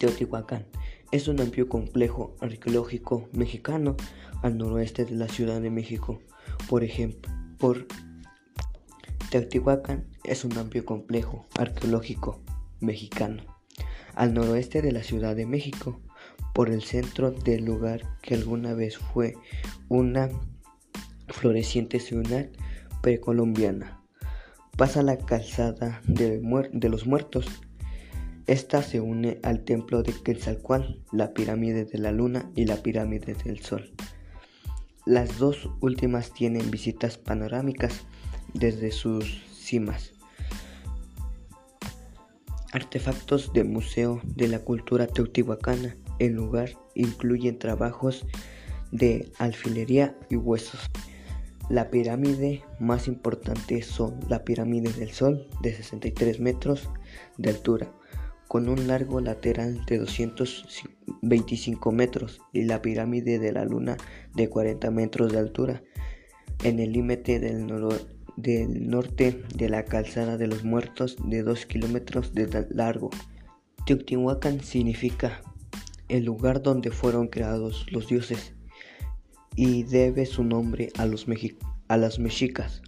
Teotihuacán es un amplio complejo arqueológico mexicano al noroeste de la Ciudad de México. Por ejemplo, Teotihuacán es un amplio complejo arqueológico mexicano al noroeste de la Ciudad de México, por el centro del lugar que alguna vez fue una floreciente ciudad precolombiana. Pasa la calzada de los muertos esta se une al templo de Quetzalcoatl, la pirámide de la luna y la pirámide del sol. Las dos últimas tienen visitas panorámicas desde sus cimas. Artefactos del Museo de la Cultura Teotihuacana. El lugar incluyen trabajos de alfilería y huesos. La pirámide más importante son la pirámide del Sol de 63 metros de altura con un largo lateral de 225 metros y la pirámide de la luna de 40 metros de altura en el límite del, norte de la calzada de los muertos de 2 kilómetros de largo. Teotihuacán significa el lugar donde fueron creados los dioses y debe su nombre a los a las mexicas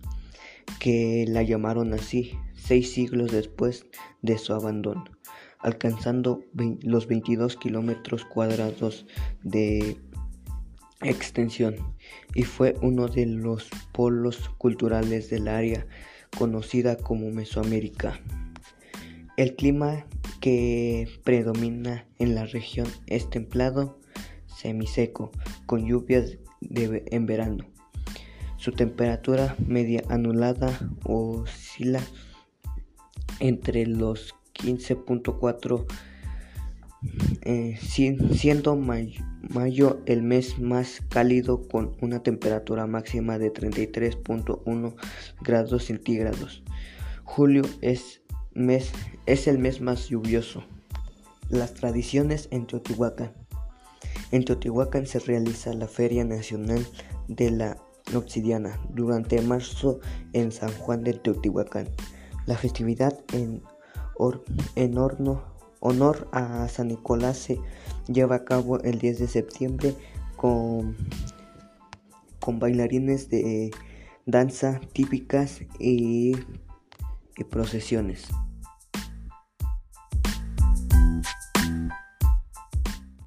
que la llamaron así seis siglos después de su abandono alcanzando los 22 kilómetros cuadrados de extensión y fue uno de los polos culturales del área conocida como Mesoamérica. El clima que predomina en la región es templado semiseco con lluvias en verano. Su temperatura media anulada oscila entre los 15.4 eh, siendo mayo, el mes más cálido con una temperatura máxima de 33.1 grados centígrados. Julio es, mes, es el mes más lluvioso. Las tradiciones en Teotihuacán. En Teotihuacán se realiza la Feria Nacional de la Obsidiana durante marzo en San Juan de Teotihuacán. La festividad en en honor a San Nicolás se lleva a cabo el 10 de septiembre con, con bailarines de danza típicas y, y procesiones.